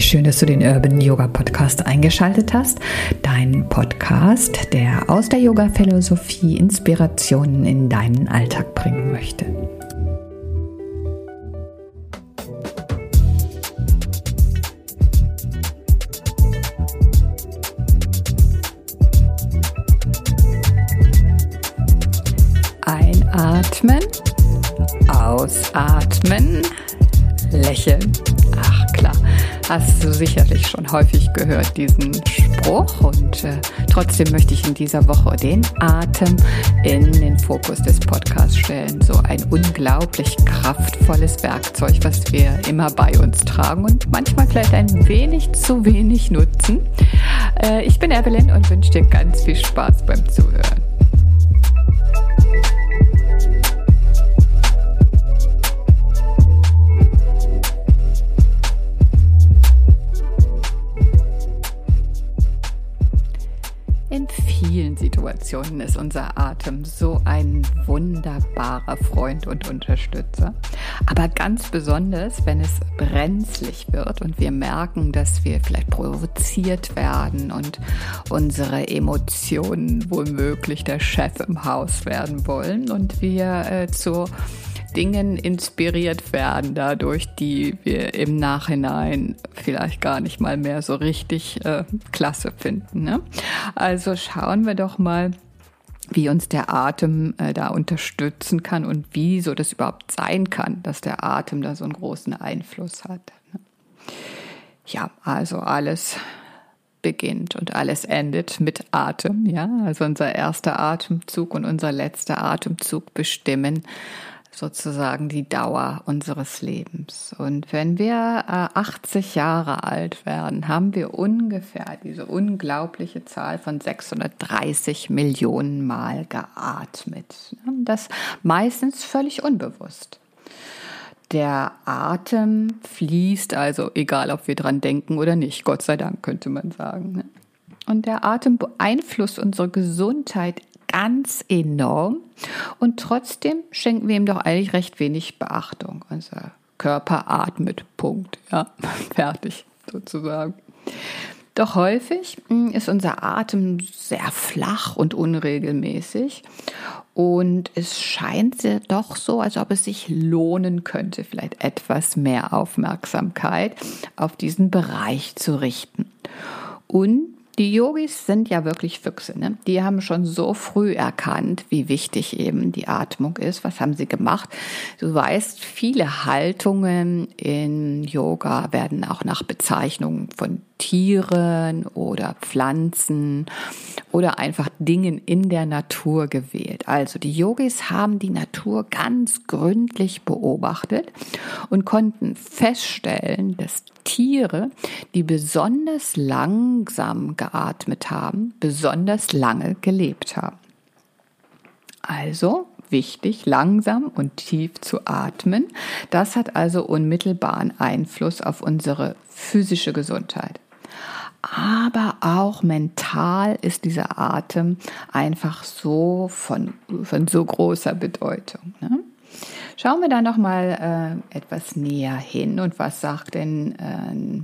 Wie schön, dass du den Urban Yoga Podcast eingeschaltet hast. Dein Podcast, der aus der Yoga-Philosophie Inspirationen in deinen Alltag bringen möchte. Einatmen, ausatmen, lächeln hast du sicherlich schon häufig gehört, diesen Spruch. Und äh, trotzdem möchte ich in dieser Woche den Atem in den Fokus des Podcasts stellen. So ein unglaublich kraftvolles Werkzeug, was wir immer bei uns tragen und manchmal vielleicht ein wenig zu wenig nutzen. Äh, ich bin Evelyn und wünsche dir ganz viel Spaß beim Zuhören. Situationen ist unser Atem so ein wunderbarer Freund und Unterstützer. Aber ganz besonders, wenn es brenzlig wird und wir merken, dass wir vielleicht provoziert werden und unsere Emotionen womöglich der Chef im Haus werden wollen und wir äh, zur Dingen inspiriert werden, dadurch, die wir im Nachhinein vielleicht gar nicht mal mehr so richtig äh, klasse finden. Ne? Also schauen wir doch mal, wie uns der Atem äh, da unterstützen kann und wie so das überhaupt sein kann, dass der Atem da so einen großen Einfluss hat. Ne? Ja, also alles beginnt und alles endet mit Atem, ja. Also unser erster Atemzug und unser letzter Atemzug bestimmen, sozusagen die Dauer unseres Lebens. Und wenn wir äh, 80 Jahre alt werden, haben wir ungefähr diese unglaubliche Zahl von 630 Millionen Mal geatmet. Das meistens völlig unbewusst. Der Atem fließt also, egal ob wir dran denken oder nicht, Gott sei Dank könnte man sagen. Ne? Und der Atem beeinflusst unsere Gesundheit ganz enorm und trotzdem schenken wir ihm doch eigentlich recht wenig Beachtung. Unser Körper atmet, Punkt, ja, fertig sozusagen. Doch häufig hm, ist unser Atem sehr flach und unregelmäßig und es scheint doch so, als ob es sich lohnen könnte, vielleicht etwas mehr Aufmerksamkeit auf diesen Bereich zu richten. Und die Yogis sind ja wirklich Füchse. Ne? Die haben schon so früh erkannt, wie wichtig eben die Atmung ist. Was haben sie gemacht? Du weißt, viele Haltungen in Yoga werden auch nach Bezeichnungen von Tieren oder Pflanzen oder einfach Dingen in der Natur gewählt. Also die Yogis haben die Natur ganz gründlich beobachtet und konnten feststellen, dass Tiere, die besonders langsam geatmet haben, besonders lange gelebt haben. Also wichtig, langsam und tief zu atmen. Das hat also unmittelbaren Einfluss auf unsere physische Gesundheit aber auch mental ist dieser Atem einfach so von, von so großer Bedeutung. Ne? Schauen wir da noch mal äh, etwas näher hin und was sagt denn äh,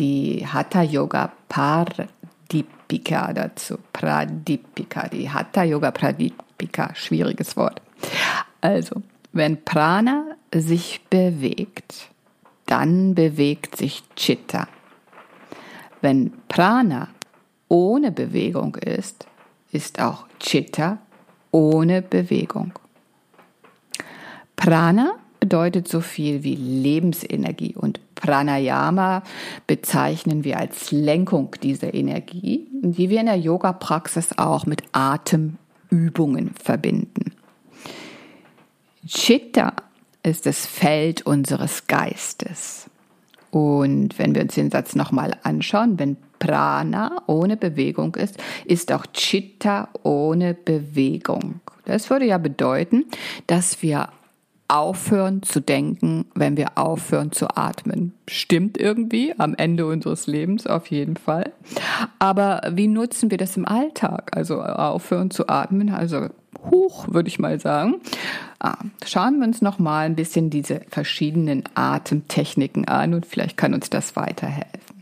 die Hatha Yoga Pradipika dazu? Pradipika, die Hatha Yoga Pradipika, schwieriges Wort. Also, wenn Prana sich bewegt, dann bewegt sich Chitta. Wenn Prana ohne Bewegung ist, ist auch Chitta ohne Bewegung. Prana bedeutet so viel wie Lebensenergie und Pranayama bezeichnen wir als Lenkung dieser Energie, die wir in der Yoga-Praxis auch mit Atemübungen verbinden. Chitta ist das Feld unseres Geistes. Und wenn wir uns den Satz nochmal anschauen, wenn Prana ohne Bewegung ist, ist auch Chitta ohne Bewegung. Das würde ja bedeuten, dass wir aufhören zu denken, wenn wir aufhören zu atmen. Stimmt irgendwie am Ende unseres Lebens auf jeden Fall. Aber wie nutzen wir das im Alltag? Also aufhören zu atmen, also hoch, würde ich mal sagen. Ah, schauen wir uns noch mal ein bisschen diese verschiedenen Atemtechniken an und vielleicht kann uns das weiterhelfen.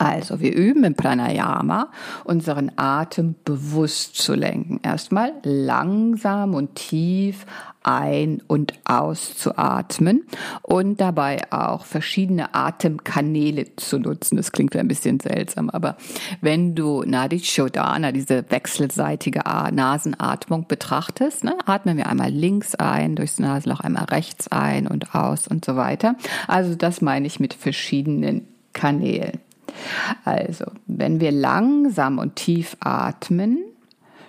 Also, wir üben im Pranayama, unseren Atem bewusst zu lenken. Erstmal langsam und tief ein- und auszuatmen und dabei auch verschiedene Atemkanäle zu nutzen. Das klingt ein bisschen seltsam, aber wenn du Nadi Shodana, diese wechselseitige Nasenatmung betrachtest, ne, atmen wir einmal links ein, durchs Nasenloch einmal rechts ein und aus und so weiter. Also das meine ich mit verschiedenen Kanälen. Also, wenn wir langsam und tief atmen,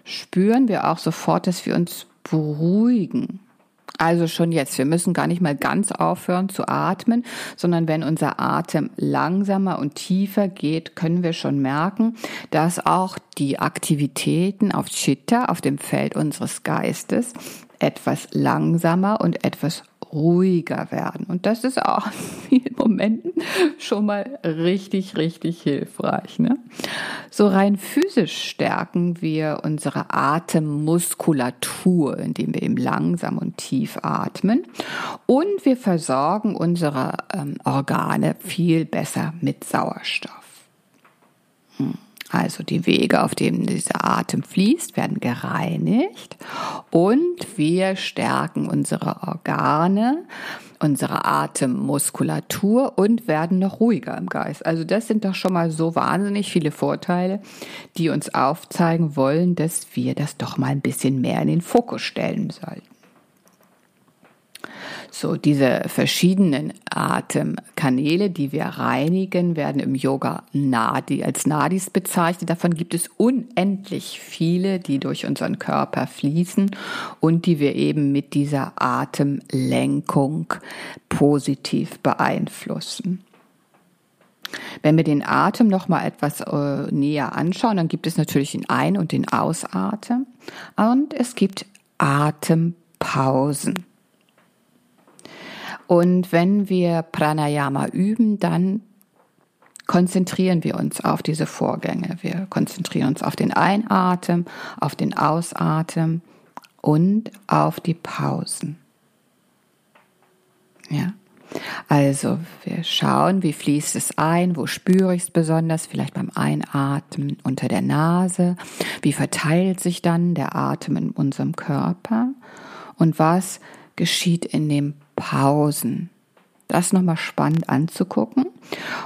spüren wir auch sofort, dass wir uns beruhigen. Also schon jetzt, wir müssen gar nicht mal ganz aufhören zu atmen, sondern wenn unser Atem langsamer und tiefer geht, können wir schon merken, dass auch die Aktivitäten auf Chitta, auf dem Feld unseres Geistes, etwas langsamer und etwas ruhiger werden. Und das ist auch in vielen Momenten schon mal richtig, richtig hilfreich. Ne? So rein physisch stärken wir unsere Atemmuskulatur, indem wir eben langsam und tief atmen. Und wir versorgen unsere ähm, Organe viel besser mit Sauerstoff. Hm. Also die Wege, auf denen dieser Atem fließt, werden gereinigt und wir stärken unsere Organe, unsere Atemmuskulatur und werden noch ruhiger im Geist. Also das sind doch schon mal so wahnsinnig viele Vorteile, die uns aufzeigen wollen, dass wir das doch mal ein bisschen mehr in den Fokus stellen sollten. So, diese verschiedenen Atemkanäle, die wir reinigen, werden im Yoga Nadi als Nadis bezeichnet. Davon gibt es unendlich viele, die durch unseren Körper fließen und die wir eben mit dieser Atemlenkung positiv beeinflussen. Wenn wir den Atem noch mal etwas äh, näher anschauen, dann gibt es natürlich den Ein- und den Ausatem und es gibt Atempausen. Und wenn wir Pranayama üben, dann konzentrieren wir uns auf diese Vorgänge. Wir konzentrieren uns auf den Einatmen, auf den Ausatmen und auf die Pausen. Ja. Also wir schauen, wie fließt es ein, wo spüre ich es besonders, vielleicht beim Einatmen unter der Nase, wie verteilt sich dann der Atem in unserem Körper und was geschieht in dem Pausen. Das ist nochmal spannend anzugucken.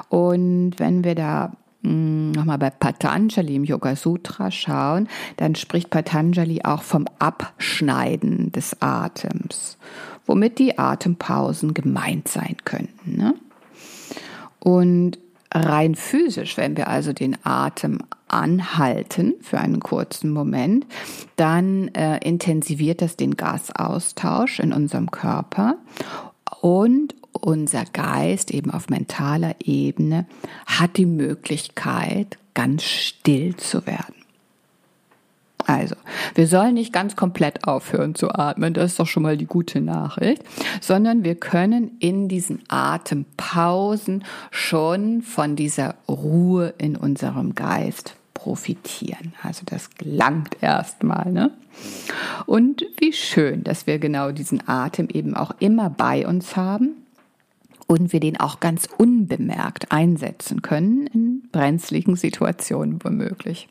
Und wenn wir da hm, nochmal bei Patanjali im Yoga Sutra schauen, dann spricht Patanjali auch vom Abschneiden des Atems, womit die Atempausen gemeint sein könnten. Ne? Und rein physisch, wenn wir also den Atem anhalten für einen kurzen Moment, dann äh, intensiviert das den Gasaustausch in unserem Körper und unser Geist eben auf mentaler Ebene hat die Möglichkeit, ganz still zu werden. Also, wir sollen nicht ganz komplett aufhören zu atmen, das ist doch schon mal die gute Nachricht, sondern wir können in diesen Atempausen schon von dieser Ruhe in unserem Geist profitieren. Also das gelangt erstmal. Ne? Und wie schön, dass wir genau diesen Atem eben auch immer bei uns haben und wir den auch ganz unbemerkt einsetzen können in brenzligen Situationen womöglich.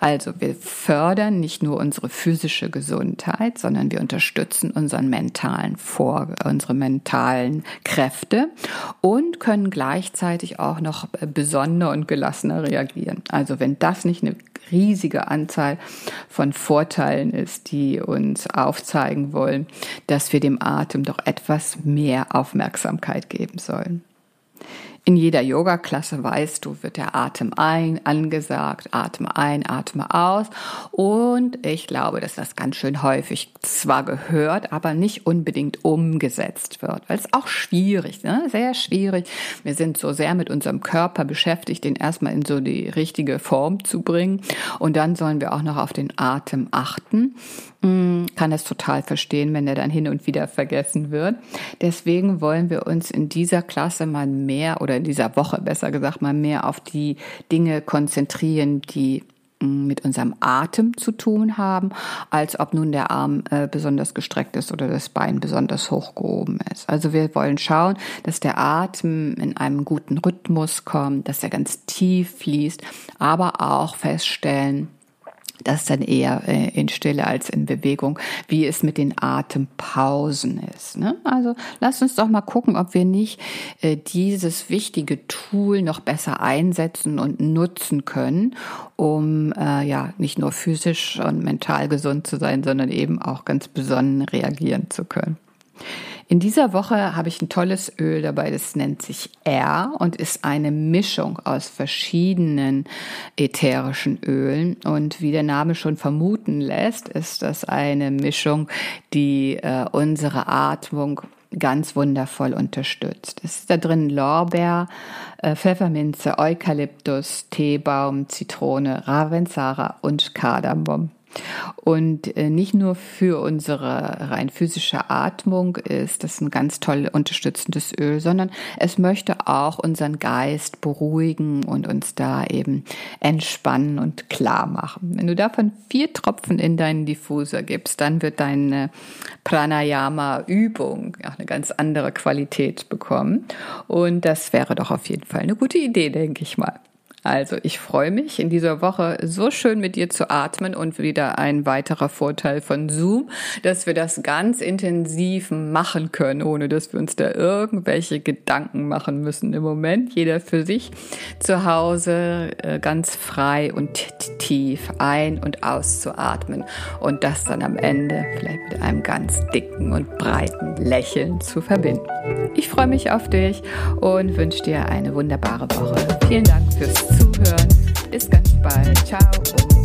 Also wir fördern nicht nur unsere physische Gesundheit, sondern wir unterstützen unseren mentalen Vor unsere mentalen Kräfte und können gleichzeitig auch noch besonder und gelassener reagieren. Also wenn das nicht eine riesige Anzahl von Vorteilen ist, die uns aufzeigen wollen, dass wir dem Atem doch etwas mehr Aufmerksamkeit geben sollen. In jeder Yoga-Klasse weißt du, wird der Atem ein angesagt, atme ein, atme aus. Und ich glaube, dass das ganz schön häufig zwar gehört, aber nicht unbedingt umgesetzt wird. Weil es auch schwierig, ne? sehr schwierig. Wir sind so sehr mit unserem Körper beschäftigt, den erstmal in so die richtige Form zu bringen. Und dann sollen wir auch noch auf den Atem achten. Mm, kann das total verstehen, wenn er dann hin und wieder vergessen wird. Deswegen wollen wir uns in dieser Klasse mal mehr oder in dieser Woche besser gesagt mal mehr auf die Dinge konzentrieren, die mit unserem Atem zu tun haben, als ob nun der Arm äh, besonders gestreckt ist oder das Bein besonders hochgehoben ist. Also wir wollen schauen, dass der Atem in einem guten Rhythmus kommt, dass er ganz tief fließt, aber auch feststellen, das dann eher äh, in Stille als in Bewegung, wie es mit den Atempausen ist. Ne? Also lasst uns doch mal gucken, ob wir nicht äh, dieses wichtige Tool noch besser einsetzen und nutzen können, um äh, ja nicht nur physisch und mental gesund zu sein, sondern eben auch ganz besonnen reagieren zu können. In dieser Woche habe ich ein tolles Öl dabei, das nennt sich R und ist eine Mischung aus verschiedenen ätherischen Ölen. Und wie der Name schon vermuten lässt, ist das eine Mischung, die äh, unsere Atmung ganz wundervoll unterstützt. Es ist da drin Lorbeer, äh, Pfefferminze, Eukalyptus, Teebaum, Zitrone, Ravensara und Kardamom. Und äh, nicht nur für unsere rein physische Atmung ist das ein ganz toll unterstützendes Öl, sondern es möchte auch unseren Geist beruhigen und uns da eben entspannen und klar machen. Wenn du davon vier Tropfen in deinen Diffuser gibst, dann wird deine Pranayama-Übung auch eine ganz andere Qualität bekommen. Und das wäre doch auf jeden Fall eine gute Idee, denke ich mal. Also ich freue mich in dieser Woche so schön mit dir zu atmen und wieder ein weiterer Vorteil von Zoom, dass wir das ganz intensiv machen können, ohne dass wir uns da irgendwelche Gedanken machen müssen im Moment. Jeder für sich zu Hause äh, ganz frei und tief ein- und auszuatmen und das dann am Ende vielleicht mit einem ganz dicken und breiten Lächeln zu verbinden. Ich freue mich auf dich und wünsche dir eine wunderbare Woche. Vielen Dank fürs Zuhören. Bis ganz bald. Ciao